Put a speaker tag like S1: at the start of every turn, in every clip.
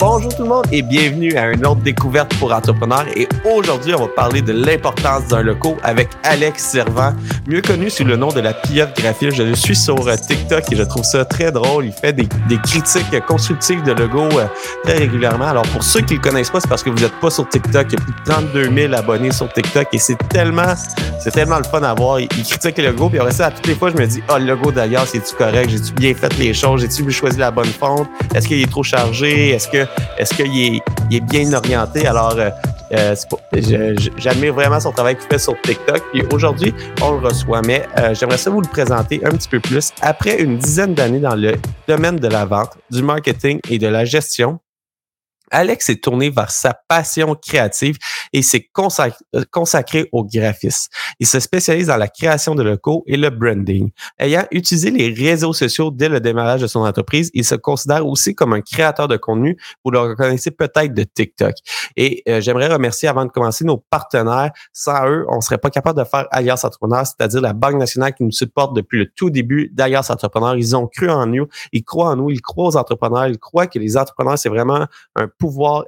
S1: Bonjour tout le monde et bienvenue à une autre découverte pour entrepreneurs. Et aujourd'hui, on va parler de l'importance d'un logo avec Alex Servant, mieux connu sous le nom de la pieuvre graphiste. Je le suis sur euh, TikTok et je trouve ça très drôle. Il fait des, critiques constructives de logo euh, très régulièrement. Alors pour ceux qui le connaissent pas, c'est parce que vous n'êtes pas sur TikTok. Il y a plus de 32 000 abonnés sur TikTok et c'est tellement, c'est tellement le fun à voir. Il, critique le logo puis après ça, à toutes les fois, je me dis, oh le logo d'ailleurs, c'est-tu correct? J'ai-tu bien fait les choses? J'ai-tu choisi la bonne fonte? Est-ce qu'il est trop chargé? Est-ce que est-ce qu'il est, il est bien orienté? Alors, euh, euh j'admire vraiment son travail qu'il fait sur TikTok. Puis aujourd'hui, on le reçoit, mais euh, j'aimerais ça vous le présenter un petit peu plus. Après une dizaine d'années dans le domaine de la vente, du marketing et de la gestion, Alex est tourné vers sa passion créative et s'est euh, consacré, au graphisme. Il se spécialise dans la création de locaux et le branding. Ayant utilisé les réseaux sociaux dès le démarrage de son entreprise, il se considère aussi comme un créateur de contenu. Vous le reconnaissez peut-être de TikTok. Et euh, j'aimerais remercier avant de commencer nos partenaires. Sans eux, on serait pas capable de faire Alias Entrepreneur, c'est-à-dire la Banque nationale qui nous supporte depuis le tout début d'Alias Entrepreneur. Ils ont cru en nous, ils croient en nous, ils croient aux entrepreneurs, ils croient que les entrepreneurs, c'est vraiment un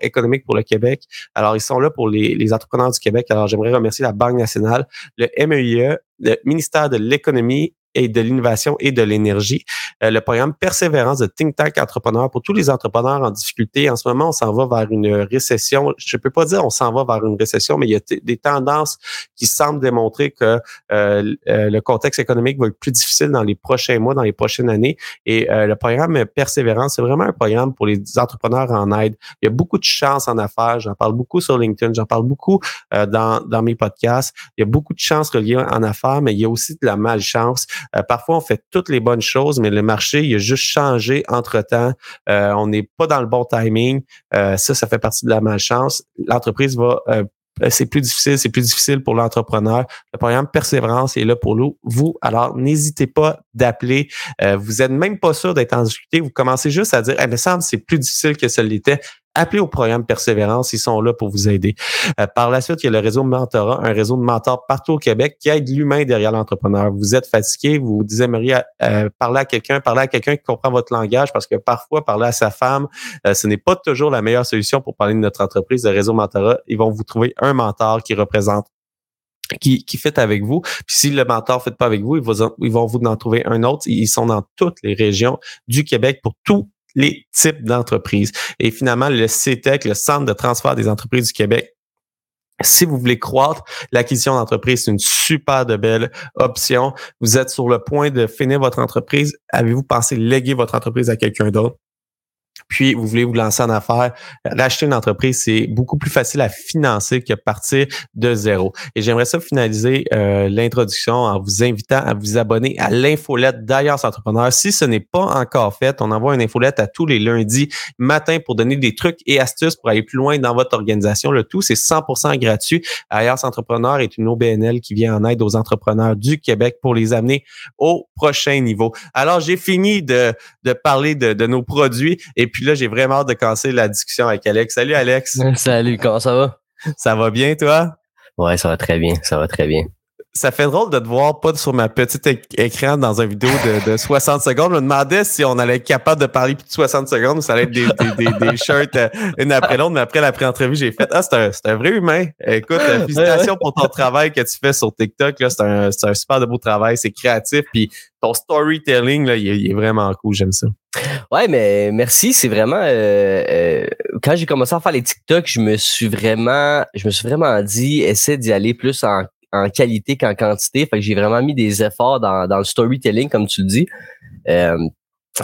S1: économique pour le Québec. Alors, ils sont là pour les, les entrepreneurs du Québec. Alors, j'aimerais remercier la Banque nationale, le MEIE, e, le ministère de l'Économie et de l'innovation et de l'énergie. Euh, le programme Persévérance de Think Tank Entrepreneur pour tous les entrepreneurs en difficulté. En ce moment, on s'en va vers une récession. Je ne peux pas dire on s'en va vers une récession, mais il y a des tendances qui semblent démontrer que euh, euh, le contexte économique va être plus difficile dans les prochains mois, dans les prochaines années. Et le programme Persévérance, c'est vraiment un programme pour les entrepreneurs en aide. Il y a beaucoup de chances en affaires. J'en parle beaucoup sur LinkedIn, j'en parle beaucoup dans, dans mes podcasts. Il y a beaucoup de chances reliées en affaires, mais il y a aussi de la malchance. Euh, parfois, on fait toutes les bonnes choses, mais le marché, il a juste changé entre-temps. Euh, on n'est pas dans le bon timing. Euh, ça, ça fait partie de la malchance. L'entreprise va c'est plus difficile, c'est plus difficile pour l'entrepreneur. Le programme Persévérance est là pour vous. Alors, n'hésitez pas d'appeler. vous êtes même pas sûr d'être en difficulté. Vous commencez juste à dire, eh, mais ça c'est plus difficile que ça l'était appelez au programme Persévérance, ils sont là pour vous aider. Euh, par la suite, il y a le réseau Mentorat, un réseau de mentors partout au Québec qui aide l'humain derrière l'entrepreneur. Vous êtes fatigué, vous aimeriez euh, parler à quelqu'un, parler à quelqu'un qui comprend votre langage parce que parfois, parler à sa femme, euh, ce n'est pas toujours la meilleure solution pour parler de notre entreprise, le réseau Mentorat. Ils vont vous trouver un mentor qui représente qui, qui fait avec vous. Puis si le mentor ne fait pas avec vous, ils ils vont vous en trouver un autre. Ils sont dans toutes les régions du Québec pour tout les types d'entreprises. Et finalement, le CETEC, le Centre de transfert des entreprises du Québec, si vous voulez croître, l'acquisition d'entreprise, c'est une super de belle option. Vous êtes sur le point de finir votre entreprise. Avez-vous pensé léguer votre entreprise à quelqu'un d'autre? Puis vous voulez vous lancer en affaires, racheter une entreprise, c'est beaucoup plus facile à financer que partir de zéro. Et j'aimerais ça finaliser euh, l'introduction en vous invitant à vous abonner à l'infolette d'Ailleurs Entrepreneur. Si ce n'est pas encore fait, on envoie une infolette à tous les lundis matin pour donner des trucs et astuces pour aller plus loin dans votre organisation. Le tout, c'est 100% gratuit. Ailleurs Entrepreneur est une OBNL qui vient en aide aux entrepreneurs du Québec pour les amener au prochain niveau. Alors, j'ai fini de, de parler de, de nos produits et puis là, j'ai vraiment hâte de casser la discussion avec Alex. Salut Alex.
S2: Salut, comment ça va?
S1: Ça va bien, toi?
S2: Ouais, ça va très bien, ça va très bien
S1: ça fait drôle de te voir pas sur ma petite écran dans une vidéo de, 60 secondes. Je me demandais si on allait être capable de parler plus de 60 secondes ou ça allait être des, des, shirts euh, une après l'autre. Mais après l'après-entrevue, j'ai fait Ah, c'est un, un, vrai humain. Écoute, euh, félicitations pour ton travail que tu fais sur TikTok. C'est un, un super de beau travail. C'est créatif. Puis ton storytelling, là, il, est, vraiment cool. J'aime ça.
S2: Ouais, mais merci. C'est vraiment euh, quand j'ai commencé à faire les TikTok, je me suis vraiment, je me suis vraiment dit, essaie d'y aller plus en en qualité qu'en quantité. Fait que j'ai vraiment mis des efforts dans, dans le storytelling, comme tu le dis. Euh,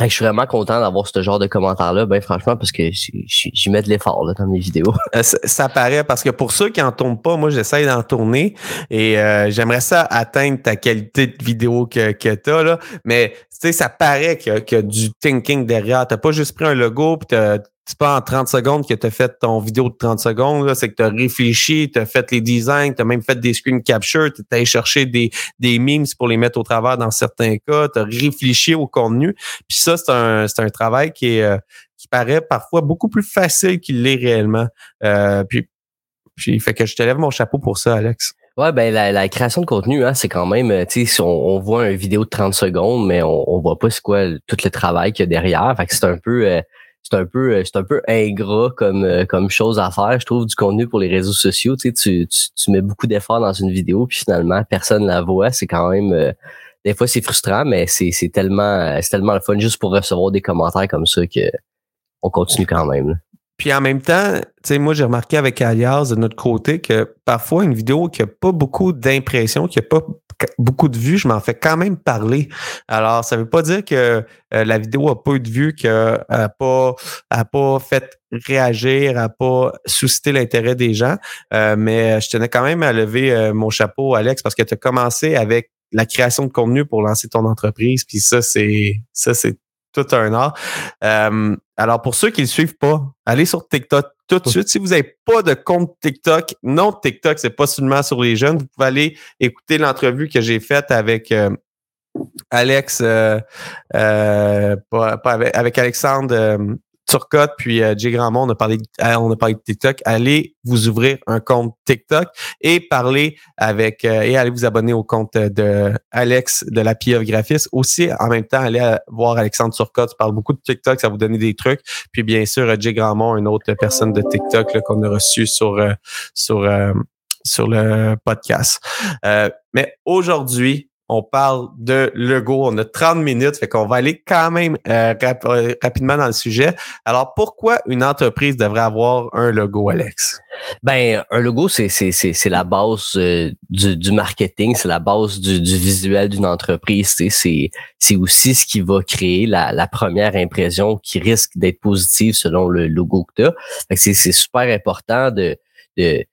S2: je suis vraiment content d'avoir ce genre de commentaires-là, ben franchement, parce que j'y mets de l'effort dans mes vidéos.
S1: Euh, ça, paraît parce que pour ceux qui en tournent pas, moi j'essaye d'en tourner et euh, j'aimerais ça atteindre ta qualité de vidéo que, que tu as, là. Mais tu sais, ça paraît qu'il y, a du thinking derrière. Tu pas juste pris un logo puis c'est pas en 30 secondes que tu as fait ton vidéo de 30 secondes, c'est que tu as réfléchi, tu as fait les designs, tu as même fait des screen capture, tu as cherché des, des memes pour les mettre au travers dans certains cas, tu as réfléchi au contenu. Puis ça, c'est un, c'est un travail qui est euh, qui paraît parfois beaucoup plus facile qu'il l'est réellement. Euh, puis, puis fait que je te lève mon chapeau pour ça, Alex.
S2: Ouais, ben la, la création de contenu, hein, c'est quand même, euh, tu sais, si on, voit une vidéo de 30 secondes, mais on, on voit pas c'est quoi tout le travail qu'il y a derrière. Fait que c'est un peu euh, c'est un peu euh, c'est un peu ingrat comme comme chose à faire, je trouve, du contenu pour les réseaux sociaux. Tu, sais, tu, tu, mets beaucoup d'efforts dans une vidéo, puis finalement, personne la voit. C'est quand même des fois c'est frustrant, mais c'est, c'est tellement c'est tellement le fun juste pour recevoir des commentaires comme ça que on continue quand même.
S1: Puis en même temps, tu sais, moi, j'ai remarqué avec Alias de notre côté que parfois une vidéo qui n'a pas beaucoup d'impressions, qui n'a pas beaucoup de vues, je m'en fais quand même parler. Alors, ça ne veut pas dire que euh, la vidéo n'a pas eu de vues, qu'elle n'a pas, pas fait réagir, n'a pas suscité l'intérêt des gens. Euh, mais je tenais quand même à lever euh, mon chapeau, Alex, parce que tu as commencé avec la création de contenu pour lancer ton entreprise. Puis ça, c'est ça, c'est tout un art. Euh, alors, pour ceux qui ne le suivent pas, allez sur TikTok tout de suite. Si vous n'avez pas de compte TikTok, non, TikTok, c'est pas seulement sur les jeunes. Vous pouvez aller écouter l'entrevue que j'ai faite avec euh, Alex, euh, avec, avec, Alexandre Turcotte puis euh, Jay Grandmont, on a parlé, euh, on a parlé de TikTok. Allez vous ouvrir un compte TikTok et parler avec euh, et allez vous abonner au compte de Alex de la PF Graphiste. Aussi, en même temps, allez voir Alexandre Turcotte. Tu parles beaucoup de TikTok, ça vous donner des trucs. Puis bien sûr, Jay Grandmont, une autre personne de TikTok qu'on a reçu sur sur sur le podcast. mais aujourd'hui, on parle de logo. On a 30 minutes, fait qu'on va aller quand même euh, euh, rapidement dans le sujet. Alors, pourquoi une entreprise devrait avoir un logo, Alex?
S2: Ben, un logo, c'est, la base euh, du, marketing, c'est la base du, visuel d'une entreprise. C'est, aussi ce qui va créer la, la première impression qui risque d'être positive selon le logo que tu as. c'est, c'est super important de, de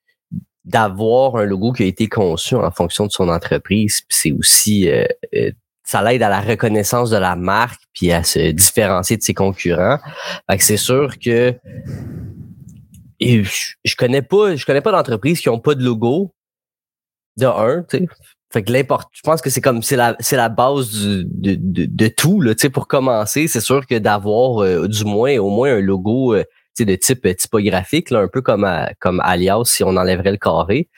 S2: d'avoir un logo qui a été conçu en fonction de son entreprise. C'est aussi euh, euh, ça l'aide à la reconnaissance de la marque puis à se différencier de ses concurrents. c'est sûr que je, connais pas je connais pas d'entreprises qui ont pas de logo de un, tu sais. Fait que je pense que c'est comme c'est la la base de, tout là, tu sais pour commencer, c'est sûr que d'avoir euh, du moins au moins un logo de type euh, typographique, là, un peu comme, comme Alias si on enlèverait le carré.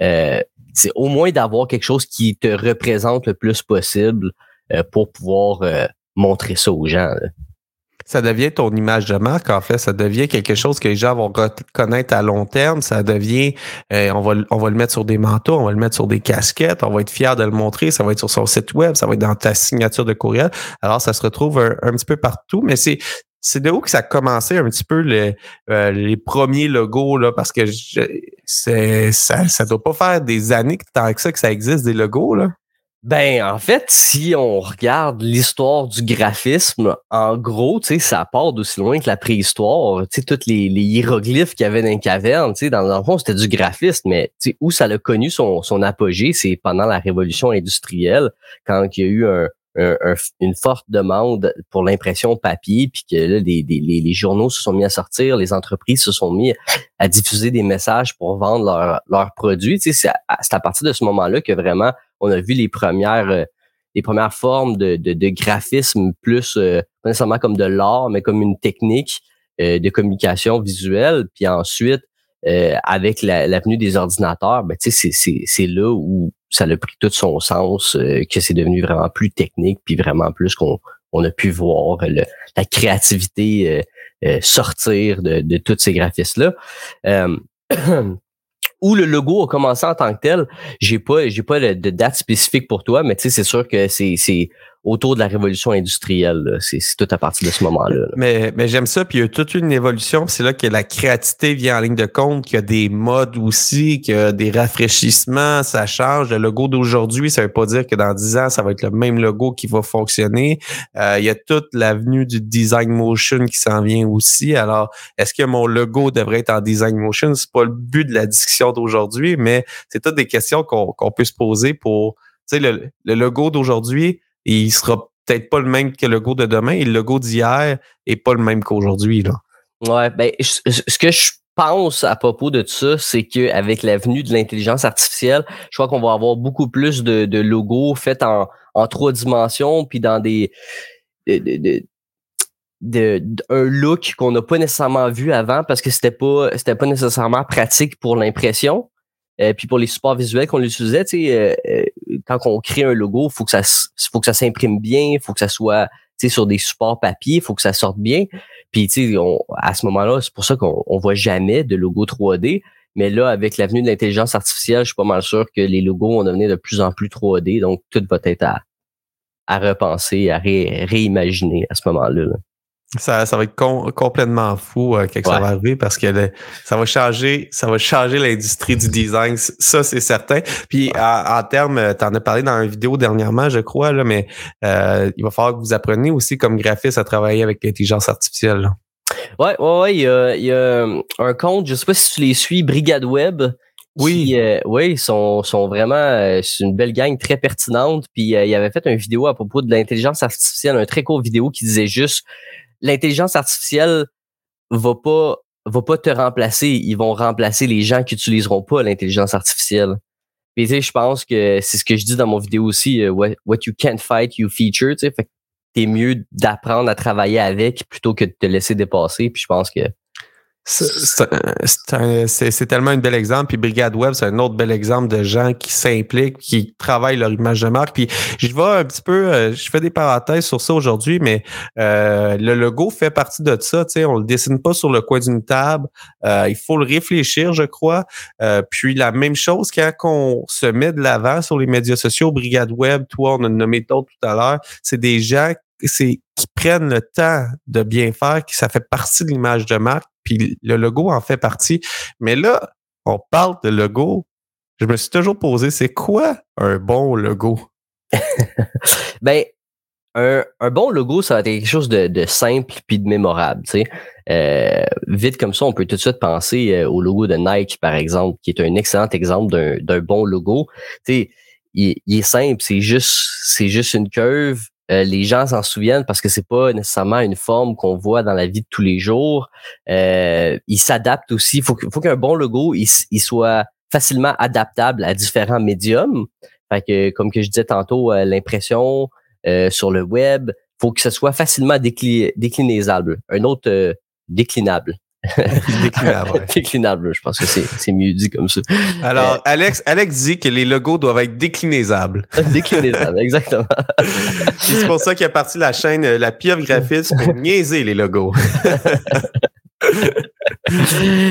S2: Euh, c'est au moins d'avoir quelque chose qui te représente le plus possible euh, pour pouvoir montrer ça aux gens.
S1: Ça devient ton image de marque, en fait. Ça devient quelque chose que les gens vont reconnaître à long terme. Ça devient, on, va, on va le mettre sur des manteaux, on va le mettre sur des casquettes, on va être fier de le montrer, ça va être sur son site web, ça va être dans ta signature de courriel. Alors, ça se retrouve un, un petit peu partout, mais c'est c'est de où que ça a commencé un petit peu euh, les premiers logos, là, parce que ça, ça doit pas faire des années que tant que ça que ça existe des logos, là.
S2: Ben, en fait, si on regarde l'histoire du graphisme, en gros, ça part d'aussi loin que la préhistoire. Tous les, hiéroglyphes qu'il y avait dans les cavernes, dans le fond, c'était du graphisme, mais où ça a connu son, son apogée, c'est pendant la révolution industrielle, quand il y a eu un, une forte demande pour l'impression papier, puis que les, journaux se sont mis à sortir, les entreprises se sont mis à diffuser des messages pour vendre leurs produits. C'est à, partir de ce moment-là que vraiment on a vu les premières euh, les premières formes de graphisme plus euh, pas nécessairement comme de l'art, mais comme une technique euh, de communication visuelle. Puis ensuite, avec l'avenue des ordinateurs, ben, c'est là où ça a pris tout son sens, euh, que c'est devenu vraiment plus technique, puis vraiment plus qu'on on a pu voir la créativité euh, euh, sortir de, de tous ces graphistes-là. où le logo a commencé en tant que tel, j'ai pas j'ai pas de, date spécifique pour toi, mais c'est sûr que c'est autour de la révolution industrielle. C'est tout à partir de ce moment-là.
S1: Mais, mais j'aime ça, puis il y a toute une évolution, c'est là que la créativité vient en ligne de compte, qu'il y a des modes aussi, qu'il y a des rafraîchissements, ça change. Le logo d'aujourd'hui, ça veut pas dire que dans 10 ans, ça va être le même logo qui va fonctionner. Euh, il y a toute l'avenue du design motion qui s'en vient aussi. Alors, est-ce que mon logo devrait être en design motion? C'est pas le but de la discussion d'aujourd'hui, mais c'est toutes des questions qu'on peut se poser pour, tu sais, le, le logo d'aujourd'hui, il sera peut-être pas le même que le logo de demain et le logo d'hier est pas le même qu'aujourd'hui. Là.
S2: Ouais, ben, ce que je pense à propos de ça, c'est qu'avec l'avenue de l'intelligence artificielle, je crois qu'on va avoir beaucoup plus de, de logos faits en, en trois dimensions, puis dans des de, de, un look qu'on n'a pas nécessairement vu avant parce que c'était pas c'était pas nécessairement pratique pour l'impression. Euh, puis pour les supports visuels qu'on utilisait, tu sais, euh, euh, quand on crée un logo, faut que ça, faut que ça s'imprime bien, faut que ça soit, sur des supports papier, faut que ça sorte bien. Puis sais, à ce moment-là, c'est pour ça qu'on on voit jamais de logo 3D. Mais là, avec l'avenue de l'intelligence artificielle, je suis pas mal sûr que les logos vont devenir de plus en plus 3D. Donc, tout va être à, repenser, à réimaginer à ce moment-là. là
S1: ça, ça va être complètement fou euh, quand ça va arriver parce que ça va changer, ça va changer l'industrie du design, ça c'est certain. Puis en, termes, tu en as parlé dans une vidéo dernièrement, je crois, là, mais euh, il va falloir que vous appreniez aussi comme graphiste à travailler avec l'intelligence artificielle. Là.
S2: Ouais, ouais, ouais, il y a, il y a un compte, je sais pas si tu les suis, Brigade Web.
S1: Oui.
S2: Euh, oui, ils sont, sont vraiment, euh, c'est une belle gang très pertinente. Puis euh, il avait fait une vidéo à propos de l'intelligence artificielle, un très court vidéo qui disait juste l'intelligence artificielle va pas va pas te remplacer, ils vont remplacer les gens qui utiliseront pas l'intelligence artificielle. Puis tu sais, je pense que c'est ce que je dis dans mon vidéo aussi, euh, what, you can't fight, you feature, tu sais, fait que t'es mieux d'apprendre à travailler avec plutôt que de te laisser dépasser. Puis je pense que
S1: c'est tellement un bel exemple. Puis Brigade Web, c'est un autre bel exemple de gens qui s'impliquent, qui travaillent leur image de marque. Puis je vois un petit peu, euh, je fais des parenthèses sur ça aujourd'hui, mais euh, le logo fait partie de ça. Tu sais, on le dessine pas sur le coin d'une table. Euh, il faut le réfléchir, je crois. puis la même chose quand on se met de l'avant sur les médias sociaux, Brigade Web, toi, on a nommé d'autres tout à l'heure. C'est des gens c'est qui prennent le temps de bien faire, qui ça fait partie de l'image de marque puis le logo en fait partie. Mais là, on parle de logo. Je me suis toujours posé, c'est quoi un bon logo?
S2: ben, un, bon logo, ça va être quelque chose de, simple puis de mémorable. Euh, vite comme ça, on peut tout de suite penser euh, au logo de Nike, par exemple, qui est un excellent exemple d'un bon logo. Il est simple, c'est juste, c'est juste une curve euh, les gens s'en souviennent parce que c'est pas nécessairement une forme qu'on voit dans la vie de tous les jours. Euh, il s'adapte aussi. Faut, faut qu'un bon logo il, soit facilement adaptable à différents médiums. Fait comme que je disais tantôt, euh, l'impression euh, sur le web, faut que ce soit facilement décli. Un autre déclinable.
S1: Déclinable.
S2: déclinable, je pense que c'est mieux dit comme ça.
S1: Alors, euh, Alex, Alex dit que les logos doivent être déclinaisable.
S2: déclinables, exactement.
S1: c'est pour ça qu'il a parti la chaîne euh, La Pieuvre Graphiste pour niaiser les logos.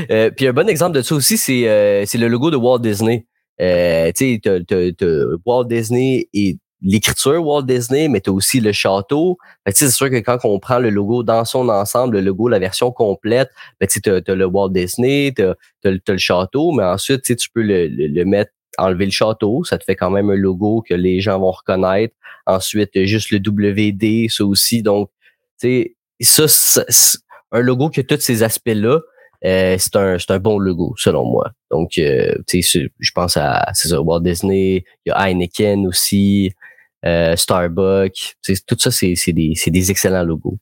S2: euh, puis un bon exemple de ça aussi, c'est euh, le logo de Walt Disney. Euh, tu sais, Walt Disney est l'écriture Walt Disney, mais tu as aussi le château. C'est sûr que quand on prend le logo dans son ensemble, le logo, la version complète, ben, tu as, le Walt Disney, tu as, le château, mais ensuite tu peux le, le, mettre, enlever le château, ça te fait quand même un logo que les gens vont reconnaître. Ensuite, juste le WD, ça aussi. Donc, tu sais, ça, un logo qui a tous ces aspects-là, euh, c'est un, un bon logo, selon moi. Donc, euh, tu sais, je pense à ça, Walt Disney, il y a Heineken aussi, Starbucks. Tout ça, c'est des, des excellents logos.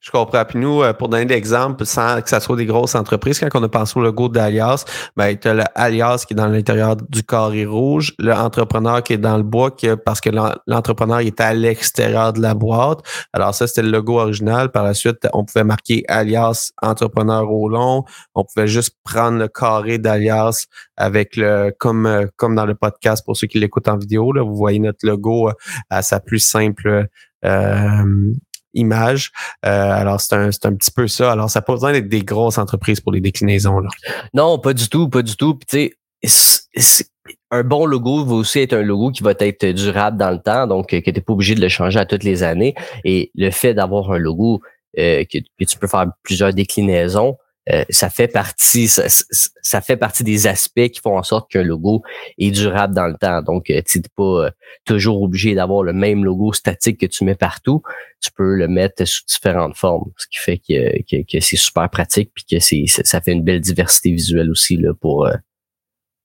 S1: Je comprends. Puis nous, euh, pour donner l'exemple, sans que ça soit des grosses entreprises, quand on a pensé au logo d'Alias, ben, tu as l'Alias qui est dans l'intérieur du carré rouge, l'entrepreneur qui est dans le bois qui, parce que l'entrepreneur est à l'extérieur de la boîte. Alors ça, c'était le logo original. Par la suite, on pouvait marquer Alias entrepreneur au long. On pouvait juste prendre le carré d'Alias avec le, comme, comme dans le podcast pour ceux qui l'écoutent en vidéo, là, vous voyez notre logo euh, à sa plus simple euh, image. Euh, alors, c'est un, un petit peu ça. Alors, ça n'a pas besoin d'être des grosses entreprises pour les déclinaisons. Là.
S2: Non, pas du tout, pas du tout. Puis, tu sais, un bon logo va aussi être un logo qui va être durable dans le temps, donc que tu n'es pas obligé de le changer à toutes les années. Et le fait d'avoir un logo euh, que, tu peux faire plusieurs déclinaisons, euh, ça fait partie ça, fait partie des aspects qui font en sorte qu'un logo est durable dans le temps. Donc, euh, tu n'es pas euh, toujours obligé d'avoir le même logo statique que tu mets partout. Tu peux le mettre sous différentes formes, ce qui fait que, que, c'est super pratique puis que c'est ça fait une belle diversité visuelle aussi là, pour,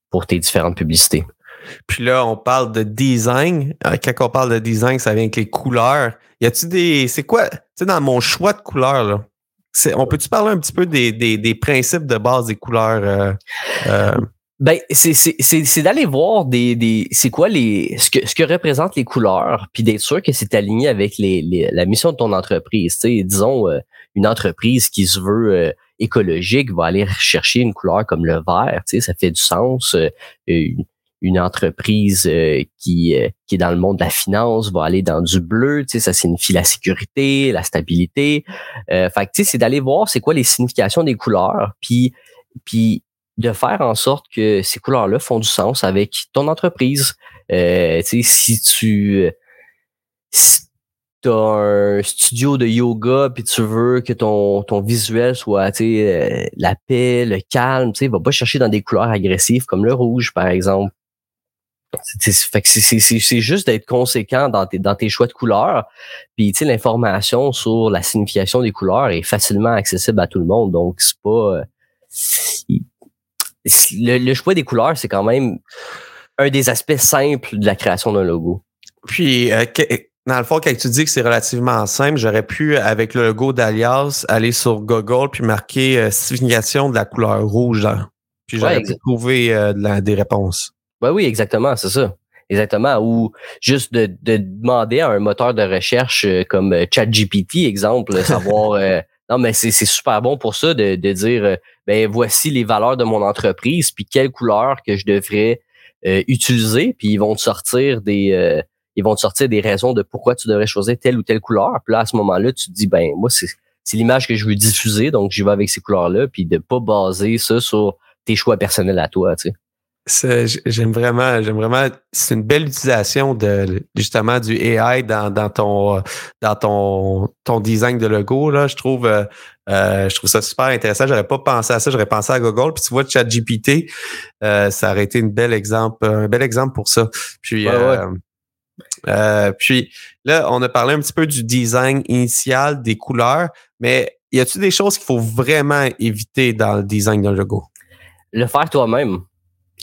S2: pour tes différentes publicités.
S1: Puis là, on parle de design. Quand on parle de design, ça vient avec les couleurs. Y a-tu des. C'est quoi? Tu sais, dans mon choix de couleurs, là, on peut-tu parler un petit peu des, des, principes de base des couleurs? Euh,
S2: euh? Ben, c'est d'aller voir des, des c'est quoi les ce que ce que représentent les couleurs, puis d'être sûr que c'est aligné avec les, la mission de ton entreprise. Sais, disons euh, une entreprise qui se veut écologique va aller chercher une couleur comme le vert, ça fait du sens. Une entreprise qui, qui est dans le monde de la finance va aller dans du bleu, tu sais, ça signifie la sécurité, la stabilité. Euh, fait tu sais, c'est d'aller voir c'est quoi les significations des couleurs, puis puis de faire en sorte que ces couleurs-là font du sens avec ton entreprise. Euh, tu sais, si tu si as un studio de yoga puis tu veux que ton, ton visuel soit tu sais, la paix, le calme, tu sais, va pas chercher dans des couleurs agressives comme le rouge par exemple. C'est juste d'être conséquent dans tes, dans tes choix de couleurs. Puis, tu sais, l'information sur la signification des couleurs est facilement accessible à tout le monde. Donc, c'est pas... Euh, le, choix des couleurs, c'est quand même un des aspects simples de la création d'un logo.
S1: Puis, euh, dans le fond, quand tu dis que c'est relativement simple, j'aurais pu, avec le logo d'Alias, aller sur Google puis marquer euh, signification de la couleur rouge. Puis j'aurais pu trouver des réponses.
S2: Ben oui, exactement, c'est ça. Exactement. Ou juste de, de, demander à un moteur de recherche euh, comme euh, ChatGPT, exemple, savoir. Euh, non, mais c'est super bon pour ça de, de dire ben voici les valeurs de mon entreprise, puis quelle couleur que je devrais utiliser, puis ils vont te sortir des ils vont te sortir des raisons de pourquoi tu devrais choisir telle ou telle couleur. Puis là, à ce moment-là, tu te dis ben moi, c'est c'est l'image que je veux diffuser, donc j'y vais avec ces couleurs-là, puis de pas baser ça sur tes choix personnels à toi, tu sais.
S1: J'aime vraiment, j'aime vraiment. C'est une belle utilisation de justement du AI dans, dans ton dans ton ton design de logo là. Je trouve euh, euh, je trouve ça super intéressant. J'aurais pas pensé à ça. J'aurais pensé à Google. Puis tu vois, ChatGPT, euh, ça aurait été une belle exemple, un bel exemple pour ça. Puis euh, puis là, on a parlé un petit peu du design initial des couleurs, mais y a-t-il des choses qu'il faut vraiment éviter dans le design d'un logo?
S2: Le faire toi-même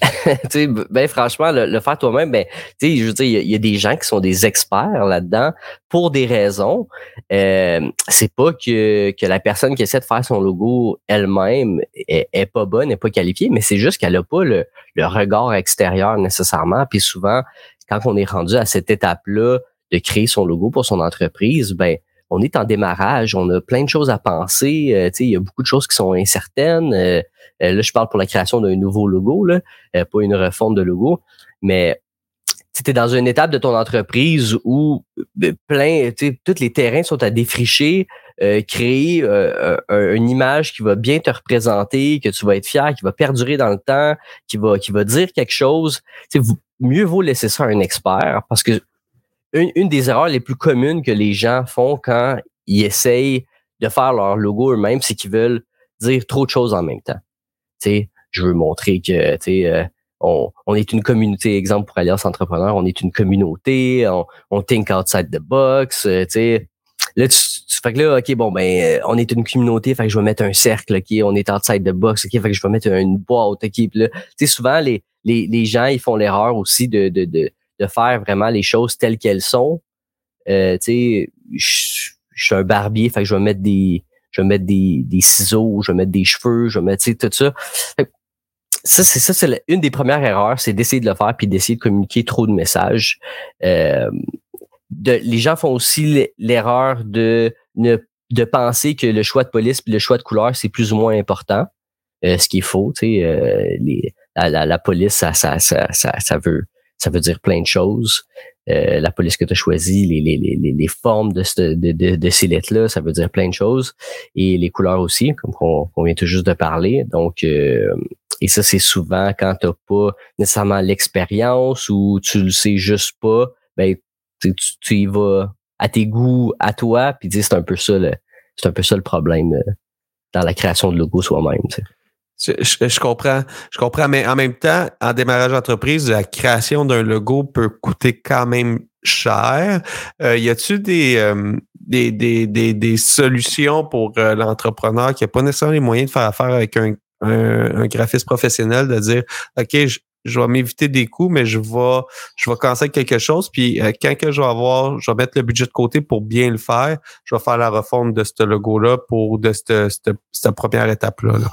S2: ben franchement, le, faire toi-même, ben, je veux dire, il y, a des gens qui sont des experts là-dedans pour des raisons. Euh, c'est pas que, que la personne qui essaie de faire son logo elle-même est, pas bonne, n'est pas qualifiée, mais c'est juste qu'elle a pas le, le regard extérieur nécessairement. Puis souvent, quand on est rendu à cette étape-là de créer son logo pour son entreprise, ben on est en démarrage, on a plein de choses à penser. Euh, il y a beaucoup de choses qui sont incertaines. Euh, euh, là, je parle pour la création d'un nouveau logo, là, pas une refonte de logo, mais tu es dans une étape de ton entreprise où plein, tous les terrains sont à défricher, créer une image qui va bien te représenter, que tu vas être fier, qui va perdurer dans le temps, qui va, qui va dire quelque chose. mieux vaut laisser ça à un expert parce que une, des erreurs les plus communes que les gens font quand ils essayent de faire leur logo eux-mêmes, c'est qu'ils veulent dire trop de choses en même temps. Tu sais, je veux montrer que, euh, on, on, est une communauté, exemple pour Alliance Entrepreneur, on est une communauté, on, on think outside the box, euh, tu sais. Là, tu, tu, fais que là, OK, bon, ben, euh, on est une communauté, fait que je vais mettre un cercle, OK, on est outside the box, OK, fait que je vais mettre une boîte, OK. Là, tu souvent, les, les, les gens, ils font l'erreur aussi de, de, de, de faire vraiment les choses telles qu'elles sont. Euh, tu sais, je, suis un barbier, fait que je vais mettre des, je vais mettre des, des ciseaux, je vais mettre des cheveux, je vais mettre, tout ça. Ça, c'est ça, c'est une des premières erreurs, c'est d'essayer de le faire puis d'essayer de communiquer trop de messages. Euh, de, les gens font aussi l'erreur de ne de penser que le choix de police puis le choix de couleur c'est plus ou moins important. Euh, ce qui est faux, tu sais, euh, les, la, la, police ça, ça, ça, ça, ça veut ça veut dire plein de choses. Euh, la police que tu as choisie, les, les, les, les formes de, de, de, de ces lettres-là, ça veut dire plein de choses. Et les couleurs aussi, comme on, vient tout juste de parler. Donc, euh, et ça, c'est souvent quand tu n'as pas nécessairement l'expérience ou tu le sais juste pas, ben, tu, tu y vas à tes goûts, à toi, puis c'est un peu ça le, c'est un peu ça le problème euh, dans la création de logo soi-même.
S1: Je, comprends, je comprends, mais en même temps, en démarrage d'entreprise, la création d'un logo peut coûter quand même cher. Euh, y a-t-il des, euh, des, des, des, des, solutions pour euh, l'entrepreneur qui n'a pas nécessairement les moyens de faire affaire avec un, un, graphiste professionnel, de dire OK, je, je vais m'éviter des coûts, mais je vais, je vais commencer avec quelque chose. Puis quand que je vais avoir, je vais mettre le budget de côté pour bien le faire, je vais faire la refonte de ce logo-là pour de cette, cette, cette première étape-là. Là.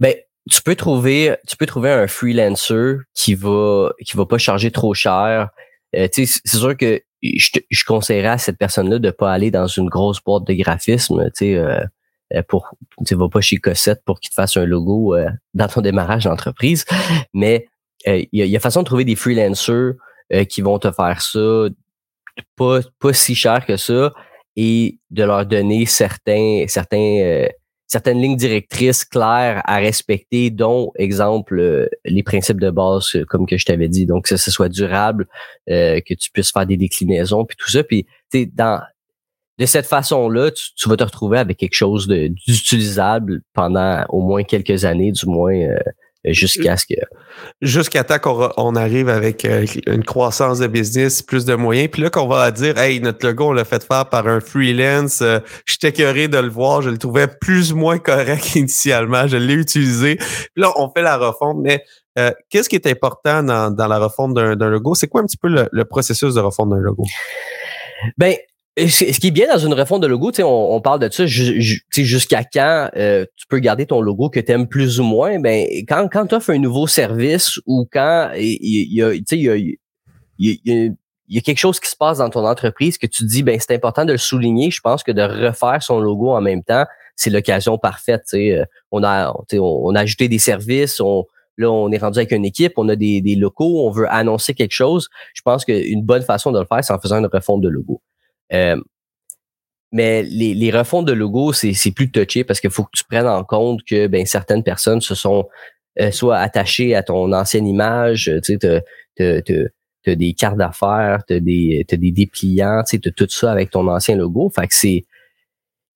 S2: Ben, tu peux trouver tu peux trouver un freelancer qui va qui va pas charger trop cher. Euh, c'est sûr que je, je conseillerais à cette personne-là de pas aller dans une grosse boîte de graphisme. Tu sais, euh, pour tu vas pas chez Cossette pour qu'il te fasse un logo dans ton démarrage d'entreprise, mais il y, a, y, a façon de trouver des freelancers qui vont te faire ça pas, pas si cher que ça et de leur donner certains, certains, euh, certaines lignes directrices claires à respecter, dont, exemple, euh, les principes de base, euh, comme que je t'avais dit. Donc, que ce soit durable, que tu puisses faire des déclinaisons, puis tout ça. Puis, dans de cette façon-là, tu, tu, vas te retrouver avec quelque chose d'utilisable pendant au moins quelques années, du moins jusqu'à ce que
S1: jusqu'à temps qu'on arrive avec euh, une croissance de business, plus de moyens. Puis là, qu'on va dire, hey, notre logo, on l'a fait faire par un freelance. Euh, je suis écœuré de le voir. Je le trouvais plus ou moins correct initialement. Je l'ai utilisé. Puis là, on fait la refonte. Mais euh, qu'est-ce qui est important dans, la refonte d'un logo? C'est quoi un petit peu le, le processus de refonte d'un logo?
S2: Ben, ce qui est bien dans une refonte de logo, on, on parle de ça, jusqu'à quand euh, tu peux garder ton logo que tu aimes plus ou moins? Ben, quand, quand tu offres un nouveau service ou quand il y, a, y, y, y, a, quelque chose qui se passe dans ton entreprise que tu dis, ben c'est important de le souligner. Je pense que de refaire son logo en même temps, c'est l'occasion parfaite. Euh, on a, on, a ajouté des services, on, Là, on est rendu avec une équipe, on a des, des locaux, on veut annoncer quelque chose. Je pense qu'une bonne façon de le faire, c'est en faisant une refonte de logo. Euh, mais les, les refontes de logo, c'est plus touché parce qu'il faut que tu prennes en compte que ben, certaines personnes se sont euh, soit attachées à ton ancienne image, tu sais, tu as des cartes d'affaires, tu as des, des dépliants, tu as tout ça avec ton ancien logo. Fait que c'est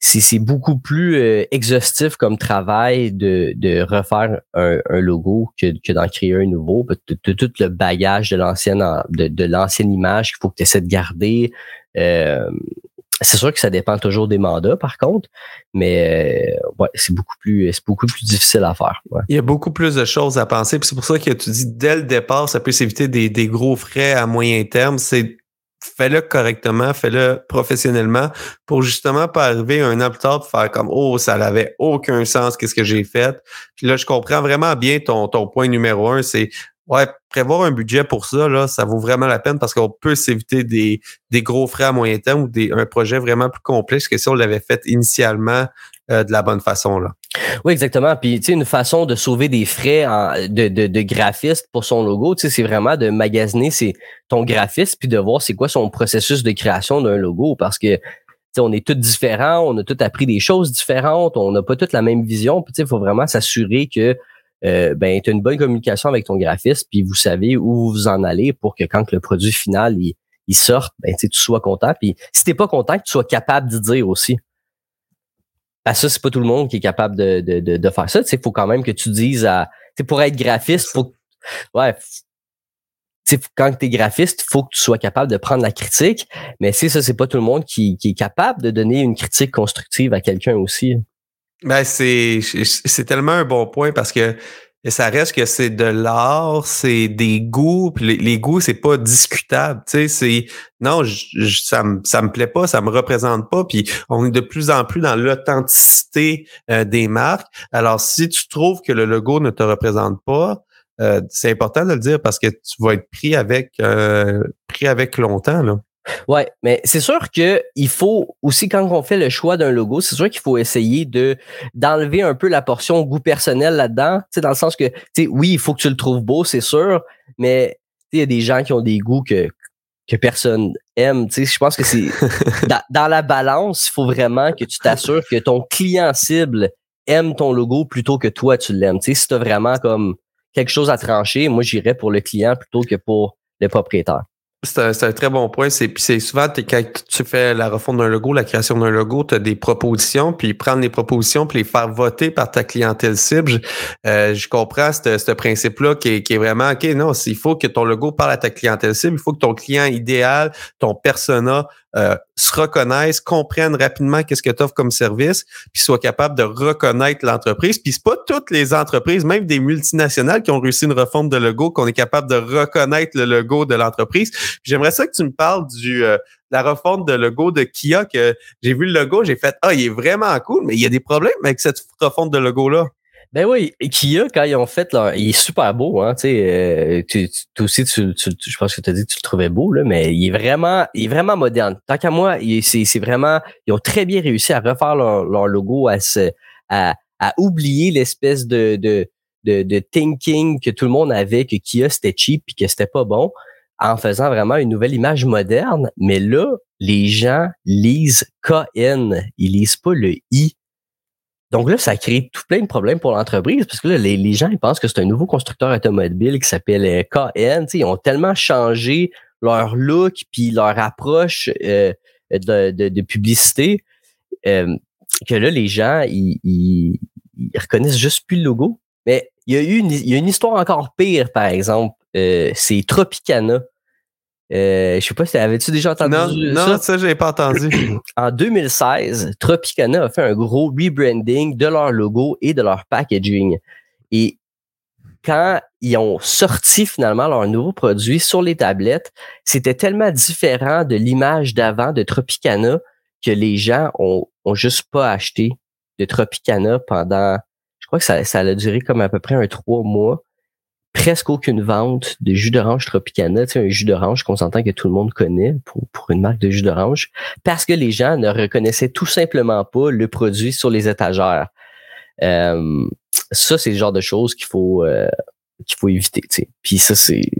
S2: c'est beaucoup plus euh, exhaustif comme travail de, de refaire un, un logo que, que d'en créer un nouveau. Tu tout le bagage de l'ancienne de, de l'ancienne image qu'il faut que tu essaies de garder. Euh, c'est sûr que ça dépend toujours des mandats, par contre, mais euh, ouais, c'est beaucoup plus c'est beaucoup plus difficile à faire.
S1: Il y a beaucoup plus de choses à penser. C'est pour ça que tu dis dès le départ, ça peut s'éviter des, des gros frais à moyen terme. C'est fais-le correctement, fais-le professionnellement pour justement pas arriver un an plus tard pour faire comme oh ça n'avait aucun sens qu'est-ce que j'ai fait? Puis là je comprends vraiment bien ton ton point numéro un, c'est Ouais, prévoir un budget pour ça, là, ça vaut vraiment la peine parce qu'on peut s'éviter des, des gros frais à moyen terme ou des, un projet vraiment plus complexe que si on l'avait fait initialement euh, de la bonne façon. Là.
S2: Oui, exactement. Puis, tu sais, une façon de sauver des frais de, de, graphiste pour son logo, tu sais, c'est vraiment de magasiner c'est ton graphiste puis de voir c'est quoi son processus de création d'un logo parce que on est tous différents, on a tous appris des choses différentes, on n'a pas toutes la même vision. Puis, il faut vraiment s'assurer que euh, ben, tu as une bonne communication avec ton graphiste, puis vous savez où vous en allez pour que quand le produit final il, il sorte, ben, tu sois content. Puis si t'es pas content, tu sois capable de dire aussi. Ben, ça, c'est pas tout le monde qui est capable de, de, de, de faire ça. Il faut quand même que tu dises à. pour être graphiste, faut ouais, quand tu es graphiste, faut que tu sois capable de prendre la critique. Mais si ça, c'est pas tout le monde qui, qui, est capable de donner une critique constructive à quelqu'un aussi.
S1: Ben, c'est, c'est tellement un bon point parce que ça reste que c'est de l'art, c'est des goûts, puis les, goûts, c'est pas discutable. Tu sais, c'est non, ça me ça me plaît pas, ça me représente pas. Puis on est de plus en plus dans l'authenticité euh, des marques. Alors, si tu trouves que le logo ne te représente pas, euh, c'est important de le dire parce que tu vas être pris avec euh, pris avec longtemps. Là.
S2: Ouais, mais c'est sûr que il faut aussi quand on fait le choix d'un logo, c'est sûr qu'il faut essayer de d'enlever un peu la portion goût personnel là-dedans, tu dans le sens que tu sais oui, il faut que tu le trouves beau, c'est sûr, mais il y a des gens qui ont des goûts que que personne aime, tu sais, je pense que c'est dans, la balance, il faut vraiment que tu t'assures que ton client cible aime ton logo plutôt que toi tu l'aimes, tu sais, si tu as vraiment comme quelque chose à trancher, moi j'irais pour le client plutôt que pour le propriétaire.
S1: C'est un, très bon point. C'est souvent quand tu fais la refonte d'un logo, la création d'un logo, tu as des propositions, puis prendre les propositions, puis les faire voter par ta clientèle cible. Je, euh, je comprends ce principe-là qui est, qui est vraiment OK, non, il faut que ton logo parle à ta clientèle cible, il faut que ton client idéal, ton persona euh, se reconnaissent, comprennent rapidement qu'est-ce que tu offres comme service, puis soient capables de reconnaître l'entreprise. Puis c'est pas toutes les entreprises, même des multinationales, qui ont réussi une refonte de logo, qu'on est capable de reconnaître le logo de l'entreprise. J'aimerais ça que tu me parles du euh, la refonte de logo de Kia que j'ai vu le logo, j'ai fait ah il est vraiment cool, mais il y a des problèmes avec cette refonte de logo là.
S2: Ben oui, Kia, quand ils ont fait leur. Il est super beau, hein. Tu sais, tu, aussi, tu, je pense que tu as dit que tu le trouvais beau, là, mais il est vraiment, il est vraiment moderne. Tant qu'à moi, c'est vraiment. Ils ont très bien réussi à refaire leur, leur logo, à se, à, à oublier l'espèce de, de, de, de, thinking que tout le monde avait, que Kia c'était cheap et que c'était pas bon, en faisant vraiment une nouvelle image moderne. Mais là, les gens lisent KN, ils lisent pas le I. Donc là, ça crée tout plein de problèmes pour l'entreprise parce que là, les, gens ils pensent que c'est un nouveau constructeur automobile qui s'appelle euh, KN. ils ont tellement changé leur look puis leur approche euh, de, de, publicité euh, que là, les gens, ils, ils, reconnaissent juste plus le logo. Mais il y a eu une, il y a une histoire encore pire, par exemple. c'est Tropicana. Euh, je sais pas si avais-tu déjà entendu
S1: non,
S2: ça?
S1: Non, ça, j'ai pas entendu.
S2: en 2016, Tropicana a fait un gros rebranding de leur logo et de leur packaging. Et quand ils ont sorti finalement leur nouveau produit sur les tablettes, c'était tellement différent de l'image d'avant de Tropicana que les gens ont, ont juste pas acheté de Tropicana pendant, je crois que ça, ça a duré comme à peu près un trois mois presque aucune vente de jus d'orange Tropicana, tu sais, un jus d'orange qu'on s'entend que tout le monde connaît pour, pour une marque de jus d'orange, parce que les gens ne reconnaissaient tout simplement pas le produit sur les étagères. Euh, ça, c'est le genre de choses qu'il faut euh, qu'il faut éviter. Tu sais. Puis ça, c'est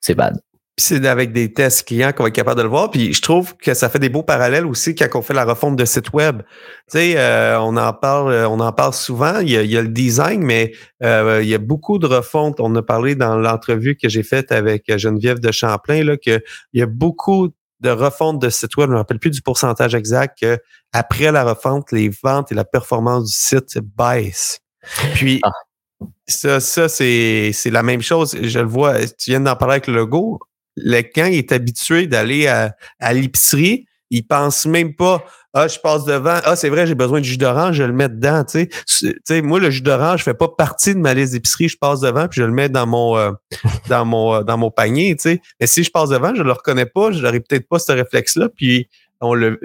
S2: c'est bad.
S1: Puis c'est avec des tests clients qu'on va être capable de le voir. Puis je trouve que ça fait des beaux parallèles aussi quand on fait la refonte de site web. Tu sais, euh, on en parle, euh, on en parle souvent. Il y a, le design, mais euh, il y a beaucoup de refontes. On a parlé dans l'entrevue que j'ai faite avec Geneviève de Champlain là que il y a beaucoup de refontes de site web. Je ne me rappelle plus du pourcentage exact que après la refonte, les ventes et la performance du site baissent. Puis ah. ça, ça c'est la même chose. Je le vois. Tu viens d'en parler avec le logo le camp est habitué d'aller à, à l'épicerie, il pense même pas ah je passe devant ah c'est vrai j'ai besoin de jus d'orange je le mets dedans tu sais. Moi le jus d'orange fait pas partie de ma liste d'épicerie. Je passe devant puis je le mets dans mon euh, dans mon euh, dans mon panier tu sais. Mais si je passe devant je le reconnais pas je n'aurais peut-être pas ce réflexe là puis on le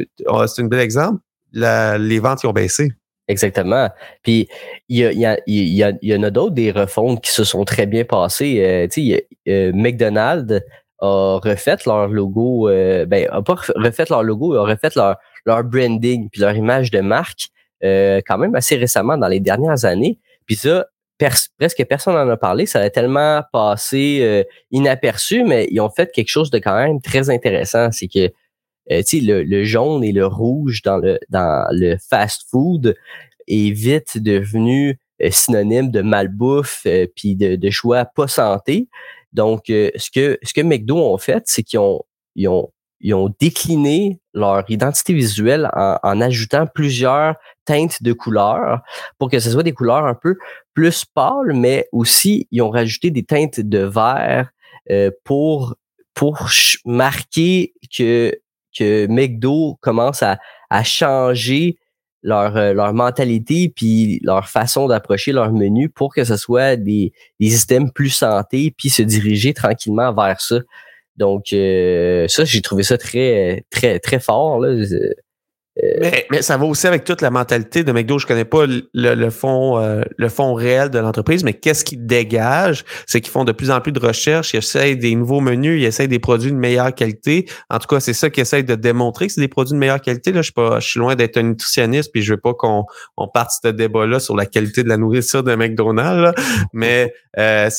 S1: c'est un bel exemple. Les ventes ont baissé.
S2: Exactement. Puis il y, a, y, a, y, y en a d'autres des refontes qui se sont très bien passées. Euh, tu sais, McDonald's a refait leur logo, euh, ben, a pas refait leur logo, a refait leur, leur branding puis leur image de marque euh, quand même assez récemment dans les dernières années. Puis ça, presque personne n'en a parlé. Ça a tellement passé euh, inaperçu, mais ils ont fait quelque chose de quand même très intéressant. C'est que euh, le, le jaune et le rouge dans le dans le fast food est vite devenu synonyme de malbouffe puis de, de choix pas santé. Donc, euh, ce que ce que McDo ont fait, c'est qu'ils ont, ils ont, ils ont décliné leur identité visuelle en, en, ajoutant plusieurs teintes de couleurs pour que ce soit des couleurs un peu plus pâles, mais aussi ils ont rajouté des teintes de vert euh, pour pour marquer que que McDo commence à, à changer leur, euh, leur mentalité puis leur façon d'approcher leur menu pour que ce soit des, des systèmes plus santé puis se diriger tranquillement vers ça. Donc euh, ça, j'ai trouvé ça très, très, très fort. Là.
S1: Euh, mais, ça va aussi avec toute la mentalité de McDo. Je connais pas le, le fond, euh, le fond réel de l'entreprise, mais qu'est-ce qui dégage, c'est qu'ils font de plus en plus de recherches, ils essayent des nouveaux menus, ils essayent des produits de meilleure qualité. En tout cas, c'est ça qu'ils essayent de démontrer que c'est des produits de meilleure qualité. Là, je suis pas, je suis loin d'être un nutritionniste, puis je veux pas qu'on on parte ce débat-là sur la qualité de la nourriture de McDonald's. mais euh,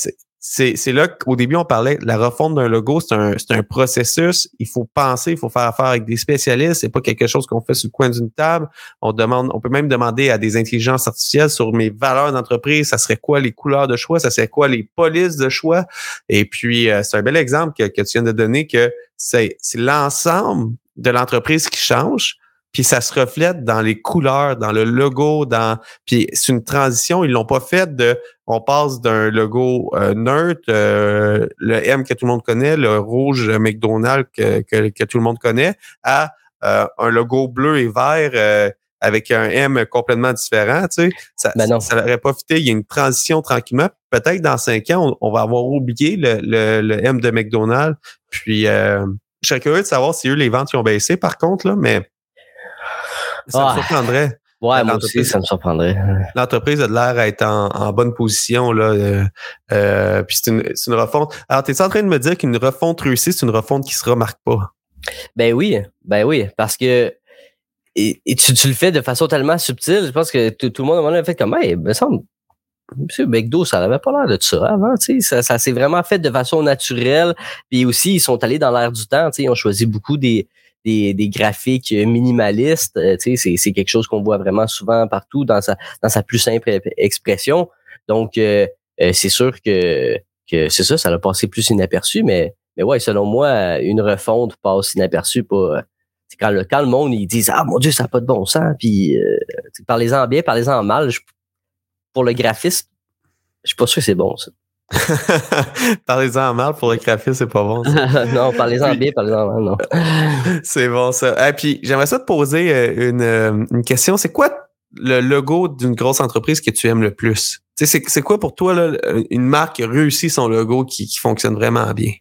S1: c'est là qu'au début, on parlait la refonte d'un logo, c'est un, un processus. Il faut penser, il faut faire affaire avec des spécialistes. C'est pas quelque chose qu'on fait sur le coin d'une table. On demande, on peut même demander à des intelligences artificielles sur mes valeurs d'entreprise, ça serait quoi les couleurs de choix, ça serait quoi les polices de choix? Et puis, euh, c'est un bel exemple que, que tu viens de donner que c'est l'ensemble de l'entreprise qui change puis ça se reflète dans les couleurs, dans le logo, dans puis c'est une transition, ils l'ont pas fait de on passe d'un logo euh, neutre, euh, le M que tout le monde connaît, le rouge McDonald's que, que, tout le monde connaît, à euh, un logo bleu et vert avec un M complètement différent, tu sais, ça, ben ça, n'aurait pas fité. Il y a une transition tranquillement. Peut-être dans cinq ans, on, va avoir oublié le, le, M de McDonald's. Puis, euh, je serais curieux de savoir si eux, les ventes ont baissé, par contre, là, mais ça me surprendrait.
S2: Ouais, moi aussi, ça me surprendrait.
S1: L'entreprise a de l'air à être en, bonne position. Là, euh, euh, puis c'est une, une, refonte. Alors, tu es en train de me dire qu'une refonte réussie, c'est une refonte qui se remarque pas?
S2: Ben oui, ben oui, parce que et, tu, le fais de façon tellement subtile, je pense que tout, le monde a fait comme, hey, me semble, Monsieur McDo, ça n'avait pas l'air de ça avant, tu sais. Ça, ça s'est vraiment fait de façon naturelle. Puis aussi, ils sont allés dans l'air du temps, tu sais. Ils ont choisi beaucoup des, des, des graphiques minimalistes. Euh, c'est quelque chose qu'on voit vraiment souvent partout dans sa, dans sa plus simple expression. Donc, euh, euh, c'est sûr que, que c'est ça, ça a passé plus inaperçu, mais, mais ouais, selon moi, une refonte passe inaperçue pas. Quand le, quand le monde ils disent Ah mon Dieu, ça n'a pas de bon sens, puis parlez-en bien, parlez-en mal. Je, pour le graphiste, je suis pas sûr que c'est bon, ça.
S1: parlez-en mal pour le graphiste, c'est pas bon.
S2: non, parlez-en bien, parlez-en mal, non.
S1: c'est bon, ça. Et puis, j'aimerais ça te poser euh, une, euh, une question. C'est quoi le logo d'une grosse entreprise que tu aimes le plus? C'est quoi pour toi là, une marque qui a réussi son logo qui, qui fonctionne vraiment bien?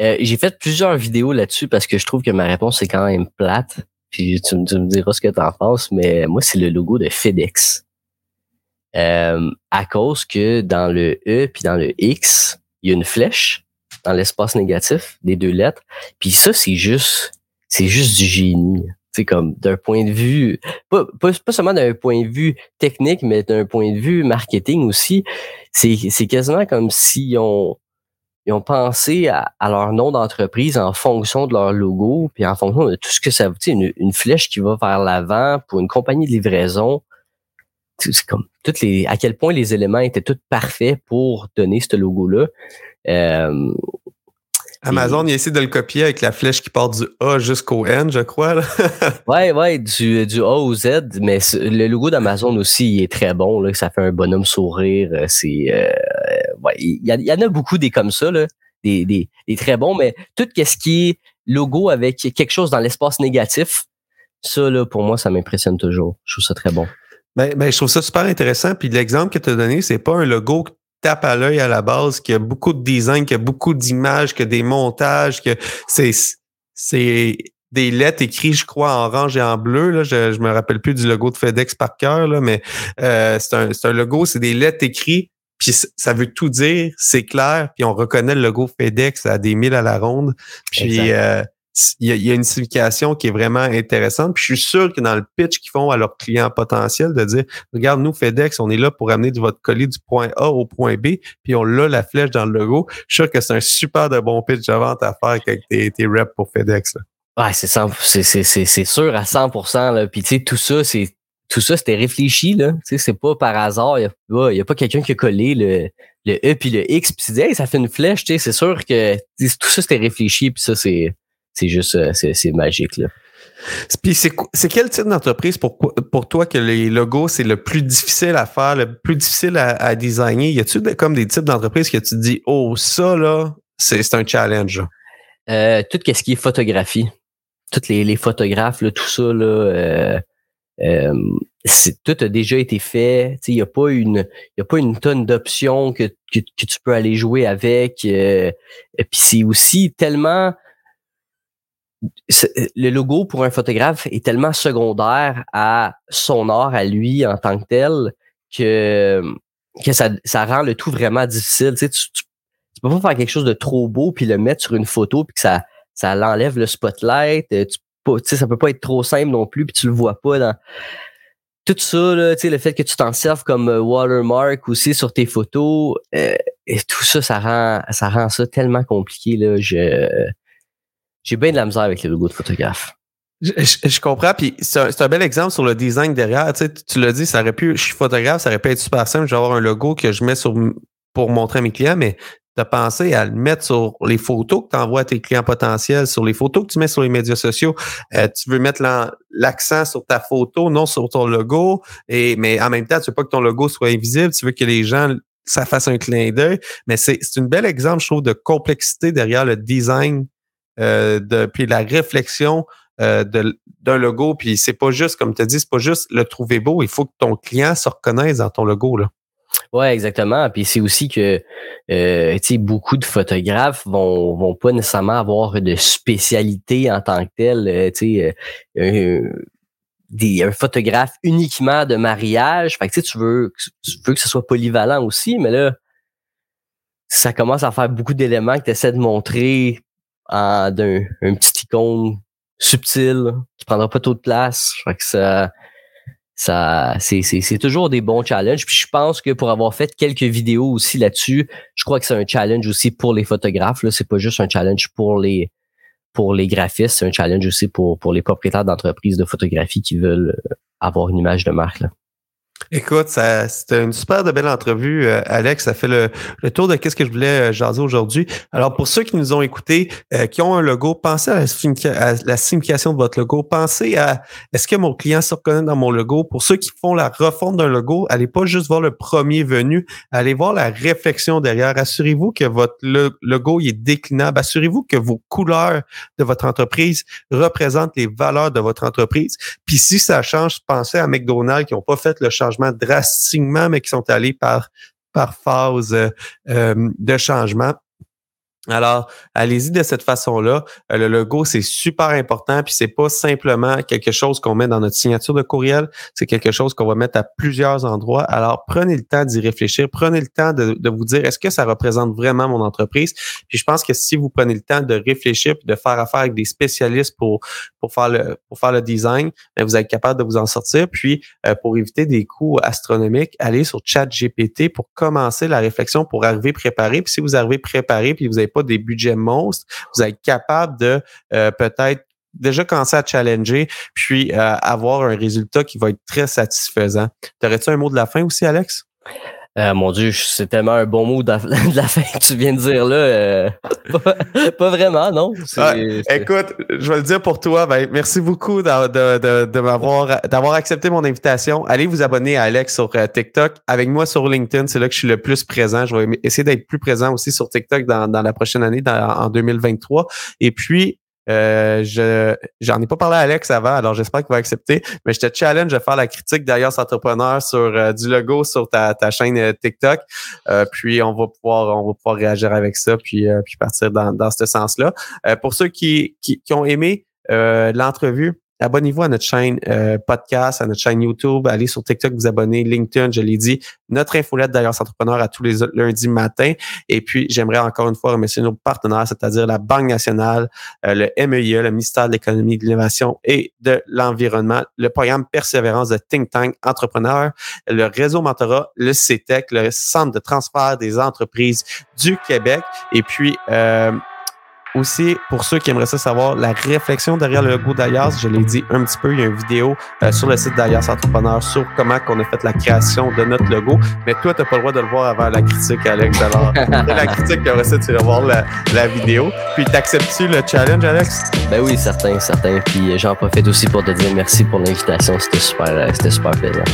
S2: Euh, j'ai fait plusieurs vidéos là-dessus parce que je trouve que ma réponse est quand même plate. Puis tu, tu me diras ce que tu en penses, mais moi, c'est le logo de FedEx. Euh, à cause que dans le E puis dans le X, il y a une flèche dans l'espace négatif des deux lettres. Puis ça, c'est juste, c'est juste du génie. C'est comme d'un point de vue, pas, pas, seulement d'un point de vue technique, mais d'un point de vue marketing aussi. C'est, quasiment comme s'ils ont, ils ont pensé à, leur nom d'entreprise en fonction de leur logo, puis en fonction de tout ce que ça veut dire. Une, une flèche qui va vers l'avant pour une compagnie de livraison comme toutes les à quel point les éléments étaient tous parfaits pour donner ce logo là. Euh,
S1: Amazon, il essaie de le copier avec la flèche qui part du A jusqu'au N, je crois. Là.
S2: ouais, ouais, du, du A au Z, mais le logo d'Amazon aussi il est très bon. Là, ça fait un bonhomme sourire. Euh, c'est, euh, ouais, il y, en a beaucoup des comme ça, là, des, des, des très bons, mais tout ce qui est logo avec quelque chose dans l'espace négatif, ça, là, pour moi, ça m'impressionne toujours. Je trouve ça très bon.
S1: Ben, ben, je trouve ça super intéressant. Puis l'exemple que tu as donné, c'est pas un logo que tape à l'œil à la base, qui a beaucoup de design, qui a beaucoup d'images, qui a des montages, que c'est c'est des lettres écrites, je crois, en orange et en bleu. Là. Je, je me rappelle plus du logo de FedEx par cœur, là, mais euh, c'est un, un logo, c'est des lettres écrites, puis ça veut tout dire, c'est clair, puis on reconnaît le logo FedEx à des milles à la ronde. Puis euh, il y, a, une signification qui est vraiment intéressante. Puis je suis sûr que dans le pitch qu'ils font à leurs clients potentiels, de dire Regarde, nous, FedEx, on est là pour amener votre colis du point A au point B, puis on l'a la flèche dans le logo. Je suis sûr que c'est un super de bon pitch de vente à faire avec tes, tes reps pour FedEx. Là.
S2: Ouais, c'est c'est sûr à 100 là. Puis tu sais, tout ça, c'est tout ça, c'était réfléchi, là. Tu sais, c'est pas par hasard. Il n'y a, pas quelqu'un qui a collé le, le E puis le X puis dit Hey, ça fait une flèche, tu sais, c'est sûr que tout ça c'était réfléchi, puis ça, c'est c'est juste, euh, c'est magique. Là.
S1: Puis c'est quel type d'entreprise pour, pour toi que les logos, c'est le plus difficile à faire, le plus difficile à, designer? Y a-tu comme des types d'entreprises que tu te dis, oh, ça, là, c'est un challenge?
S2: Euh, tout ce qui est photographie. Toutes les, photographes, là, tout ça, là, euh, euh tout a déjà été fait. Il n'y a pas une y a pas une tonne d'options que, que, tu peux aller jouer avec. et puis c'est aussi tellement le logo pour un photographe est tellement secondaire à son art à lui en tant que tel que, que ça, ça rend le tout vraiment difficile. Tu, sais, tu, tu, peux pas faire quelque chose de trop beau puis le mettre sur une photo puis que ça, ça l'enlève le spotlight. Euh, tu, tu sais, ça peut pas être trop simple non plus puis tu le vois pas dans tout ça, là, tu sais, le fait que tu t'en serves comme euh, watermark aussi sur tes photos, euh, et tout ça, ça rend, ça rend ça tellement compliqué. Là. Je, j'ai bien de la misère avec les logos de photographe.
S1: Je, comprends, puis c'est un, bel exemple sur le design derrière. Tu, sais, tu l'as dit, ça aurait pu, je suis photographe, ça aurait pu être super simple, j'ai avoir un logo que je mets sur pour montrer à mes clients, mais as pensé à le mettre sur les photos que tu envoies à tes clients potentiels, sur les photos que tu mets sur les médias sociaux. Euh, tu veux mettre l'accent sur ta photo, non sur ton logo, et mais en même temps, tu veux pas que ton logo soit invisible, tu veux que les gens ça fasse un clin d'œil. Mais c'est un bel exemple, je trouve, de complexité derrière le design euh, de, puis la réflexion euh, d'un logo. Puis c'est pas juste, comme tu dit, c'est pas juste le trouver beau. Il faut que ton client se reconnaisse dans ton logo. Là.
S2: Ouais, exactement. Puis c'est aussi que euh, beaucoup de photographes vont vont pas nécessairement avoir de spécialité en tant que telle. Euh, sais, des, un photographe uniquement de mariage. Fait que tu veux, tu veux que ce soit polyvalent aussi, mais là, ça commence à faire beaucoup d'éléments que tu essaies de montrer d'un un petit icône subtil qui prendra pas trop de place. Fait que ça, ça c'est, toujours des bons challenges. Puis je pense que pour avoir fait quelques vidéos aussi là-dessus, je crois que c'est un challenge aussi pour les photographes. Là. C'est pas juste un challenge pour les pour les graphistes, c'est un challenge aussi pour, pour les propriétaires d'entreprises de photographie qui veulent avoir une image de marque. Là.
S1: Écoute, c'était une super de belle entrevue, euh, Alex. Ça fait le, tour de qu'est-ce que je voulais euh, jaser aujourd'hui. Alors, pour ceux qui nous ont écoutés, euh, qui ont un logo, pensez à la, signification de votre logo. Pensez à est-ce que mon client se reconnaît dans mon logo? Pour ceux qui font la refonte d'un logo, allez pas juste voir le premier venu, allez voir la réflexion derrière. Assurez-vous que votre logo est déclinable. Assurez-vous que vos couleurs de votre entreprise représentent les valeurs de votre entreprise. Puis si ça change, pensez à McDonald's qui n'ont pas fait le changement drastiquement, mais qui sont allés par, par phase euh, de changement. Alors, allez-y de cette façon-là. Euh, le logo, c'est super important, puis c'est pas simplement quelque chose qu'on met dans notre signature de courriel, c'est quelque chose qu'on va mettre à plusieurs endroits. Alors, prenez le temps d'y réfléchir, prenez le temps de, vous dire est-ce que ça représente vraiment mon entreprise? Puis je pense que si vous prenez le temps de réfléchir puis de faire affaire avec des spécialistes pour pour faire le pour faire le design, bien, vous êtes capable de vous en sortir. Puis euh, pour éviter des coûts astronomiques, allez sur ChatGPT pour commencer la réflexion pour arriver préparé. Puis si vous arrivez préparé puis vous n'avez pas des budgets monstres, vous êtes capable de euh, peut-être déjà commencer à challenger, puis euh, avoir un résultat qui va être très satisfaisant. T'aurais-tu un mot de la fin aussi, Alex?
S2: Euh, mon Dieu, c'est tellement un bon mot de la, fin que tu viens de dire là. Euh, pas, vraiment, non?
S1: écoute, je vais le dire pour toi. Ben, merci beaucoup de, m'avoir d'avoir accepté mon invitation. Allez vous abonner à Alex sur euh, TikTok. Avec moi sur LinkedIn, c'est là que je suis le plus présent. Je vais essayer d'être plus présent aussi sur TikTok dans, dans la prochaine année, en 2023. Et puis, euh, je j'en ai pas parlé à Alex avant, alors j'espère qu'il va accepter. Mais je te challenge de faire la critique d'ailleurs entrepreneur sur euh, du logo sur ta, ta chaîne euh, TikTok. puis on va pouvoir on va pouvoir réagir avec ça, puis puis partir dans, dans ce sens-là. pour ceux qui, qui, qui ont aimé l'entrevue, Abonnez-vous à notre chaîne euh, podcast, à notre chaîne YouTube. Allez sur TikTok, vous abonnez, LinkedIn, je l'ai dit. Notre infolette d'ailleurs entrepreneur à tous les lundis matin. Et puis, j'aimerais encore une fois remercier nos partenaires, c'est-à-dire la Banque nationale, euh, le MEIE, le ministère de l'économie, de l'innovation et de l'environnement, le programme Persévérance de Think Tank Entrepreneur, le réseau Mentorat, le CETEC, le Centre de transfert des entreprises du Québec. Et puis, euh, aussi, pour ceux qui aimeraient ça savoir, la réflexion derrière le logo d'Alias, je l'ai dit un petit peu, il y a une vidéo euh, sur le site d'Alias Entrepreneur sur comment qu'on a fait la création de notre logo. Mais toi, tu n'as pas le droit de le voir avant la critique, Alex. Alors, la critique, après ça, tu vas voir la, la vidéo. Puis, t'acceptes-tu le challenge, Alex?
S2: Ben oui, certain, certain. Puis, j'en profite aussi pour te dire merci pour l'invitation. C'était super, euh, c'était super plaisant.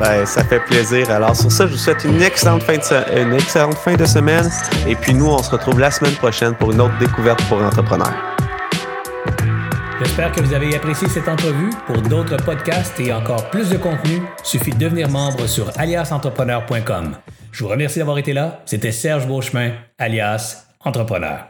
S1: Ben, ça fait plaisir. Alors, sur ça, je vous souhaite une excellente fin de, une excellente fin de semaine. Et puis, nous, on se retrouve la semaine prochaine pour une autre découverte pour entrepreneurs.
S3: J'espère que vous avez apprécié cette entrevue. Pour d'autres podcasts et encore plus de contenu, suffit de devenir membre sur aliasentrepreneur.com. Je vous remercie d'avoir été là. C'était Serge Beauchemin, alias Entrepreneur.